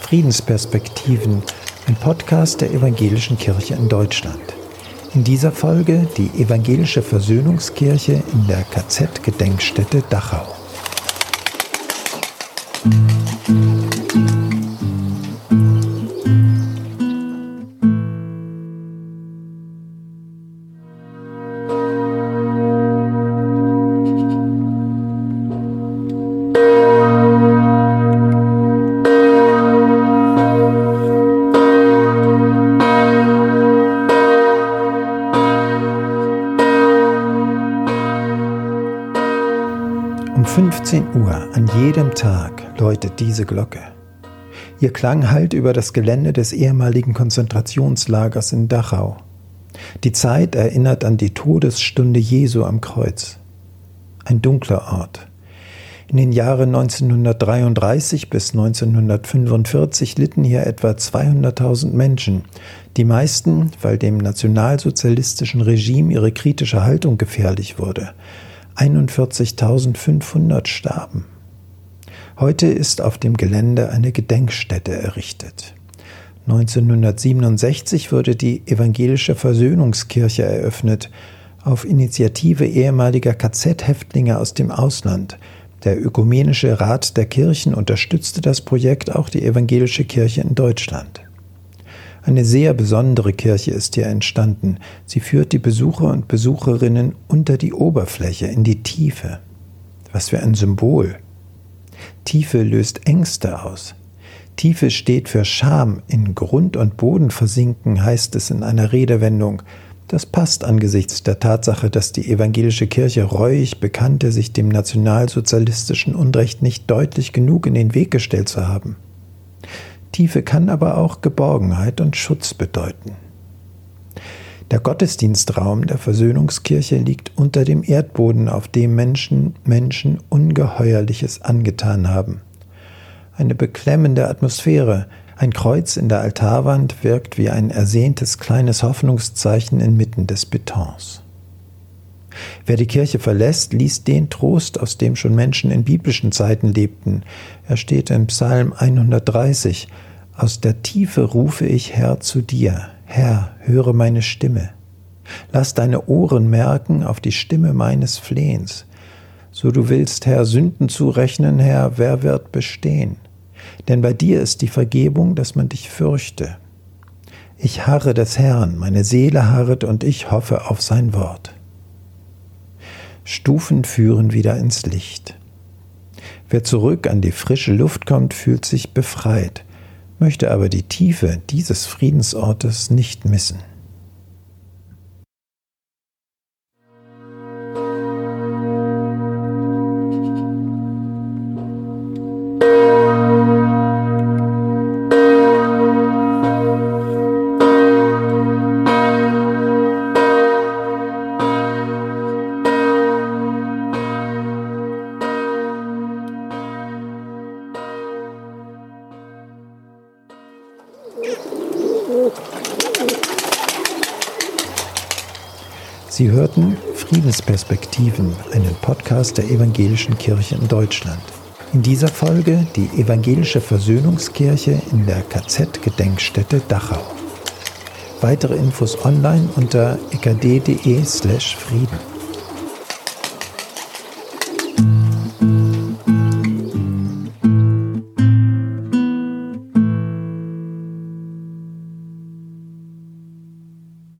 Friedensperspektiven, ein Podcast der Evangelischen Kirche in Deutschland. In dieser Folge die Evangelische Versöhnungskirche in der KZ-Gedenkstätte Dachau. Um 15 Uhr an jedem Tag läutet diese Glocke. Ihr Klang hallt über das Gelände des ehemaligen Konzentrationslagers in Dachau. Die Zeit erinnert an die Todesstunde Jesu am Kreuz. Ein dunkler Ort. In den Jahren 1933 bis 1945 litten hier etwa 200.000 Menschen, die meisten, weil dem nationalsozialistischen Regime ihre kritische Haltung gefährlich wurde. 41.500 starben. Heute ist auf dem Gelände eine Gedenkstätte errichtet. 1967 wurde die Evangelische Versöhnungskirche eröffnet, auf Initiative ehemaliger KZ-Häftlinge aus dem Ausland. Der Ökumenische Rat der Kirchen unterstützte das Projekt auch die Evangelische Kirche in Deutschland. Eine sehr besondere Kirche ist hier entstanden. Sie führt die Besucher und Besucherinnen unter die Oberfläche, in die Tiefe. Was für ein Symbol. Tiefe löst Ängste aus. Tiefe steht für Scham. In Grund und Boden versinken heißt es in einer Redewendung. Das passt angesichts der Tatsache, dass die evangelische Kirche reuig bekannte, sich dem nationalsozialistischen Unrecht nicht deutlich genug in den Weg gestellt zu haben. Tiefe kann aber auch Geborgenheit und Schutz bedeuten. Der Gottesdienstraum der Versöhnungskirche liegt unter dem Erdboden, auf dem Menschen Menschen Ungeheuerliches angetan haben. Eine beklemmende Atmosphäre, ein Kreuz in der Altarwand wirkt wie ein ersehntes kleines Hoffnungszeichen inmitten des Betons. Wer die Kirche verlässt, liest den Trost, aus dem schon Menschen in biblischen Zeiten lebten. Er steht in Psalm 130. Aus der Tiefe rufe ich Herr zu dir. Herr, höre meine Stimme. Lass deine Ohren merken auf die Stimme meines Flehens. So du willst, Herr, Sünden zurechnen, Herr, wer wird bestehen? Denn bei dir ist die Vergebung, dass man dich fürchte. Ich harre des Herrn, meine Seele harret und ich hoffe auf sein Wort. Stufen führen wieder ins Licht. Wer zurück an die frische Luft kommt, fühlt sich befreit, möchte aber die Tiefe dieses Friedensortes nicht missen. Sie hörten Friedensperspektiven, einen Podcast der Evangelischen Kirche in Deutschland. In dieser Folge die Evangelische Versöhnungskirche in der KZ-Gedenkstätte Dachau. Weitere Infos online unter ekd.de/frieden.